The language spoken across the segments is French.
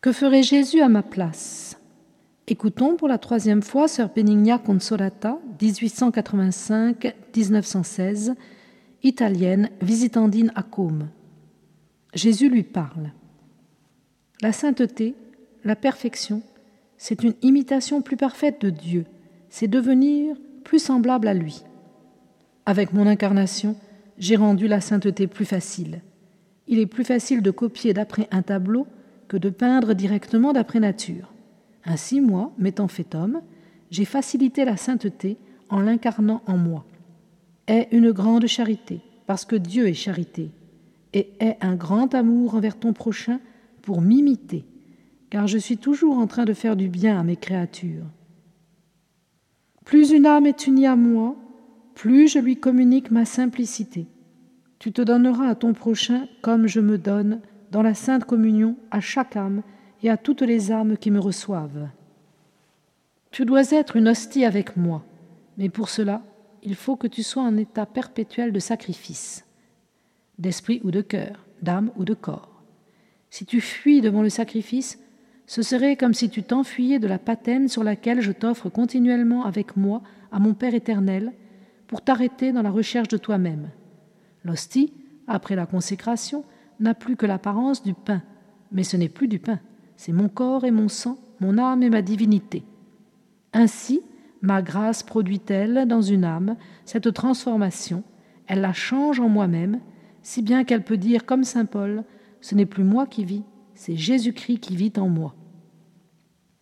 Que ferait Jésus à ma place? Écoutons pour la troisième fois Sœur Benigna Consolata, 1885-1916, italienne, visitandine à Côme. Jésus lui parle. La sainteté, la perfection, c'est une imitation plus parfaite de Dieu, c'est devenir plus semblable à lui. Avec mon incarnation, j'ai rendu la sainteté plus facile. Il est plus facile de copier d'après un tableau que de peindre directement d'après nature. Ainsi, moi, m'étant fait homme, j'ai facilité la sainteté en l'incarnant en moi. Est une grande charité, parce que Dieu est charité, et est un grand amour envers ton prochain pour m'imiter, car je suis toujours en train de faire du bien à mes créatures. Plus une âme est unie à moi, plus je lui communique ma simplicité. Tu te donneras à ton prochain comme je me donne dans la sainte communion à chaque âme et à toutes les âmes qui me reçoivent. Tu dois être une hostie avec moi, mais pour cela, il faut que tu sois en état perpétuel de sacrifice, d'esprit ou de cœur, d'âme ou de corps. Si tu fuis devant le sacrifice, ce serait comme si tu t'enfuyais de la patène sur laquelle je t'offre continuellement avec moi à mon Père éternel, pour t'arrêter dans la recherche de toi-même. L'hostie, après la consécration, n'a plus que l'apparence du pain, mais ce n'est plus du pain, c'est mon corps et mon sang, mon âme et ma divinité. Ainsi, ma grâce produit-elle dans une âme cette transformation, elle la change en moi-même, si bien qu'elle peut dire comme Saint Paul, ce n'est plus moi qui vis, c'est Jésus-Christ qui vit en moi.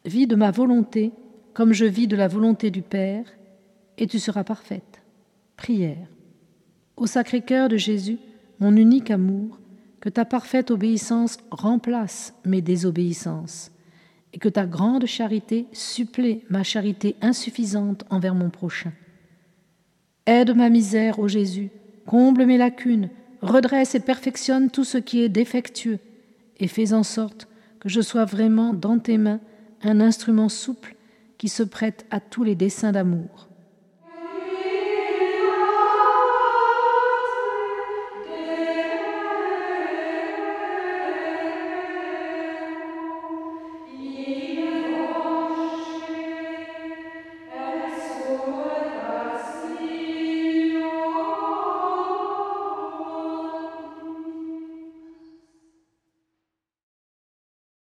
Vis de ma volonté comme je vis de la volonté du Père, et tu seras parfaite. Prière. Au Sacré-Cœur de Jésus, mon unique amour, que ta parfaite obéissance remplace mes désobéissances, et que ta grande charité supplée ma charité insuffisante envers mon prochain. Aide ma misère, ô Jésus, comble mes lacunes, redresse et perfectionne tout ce qui est défectueux, et fais en sorte que je sois vraiment dans tes mains un instrument souple qui se prête à tous les desseins d'amour.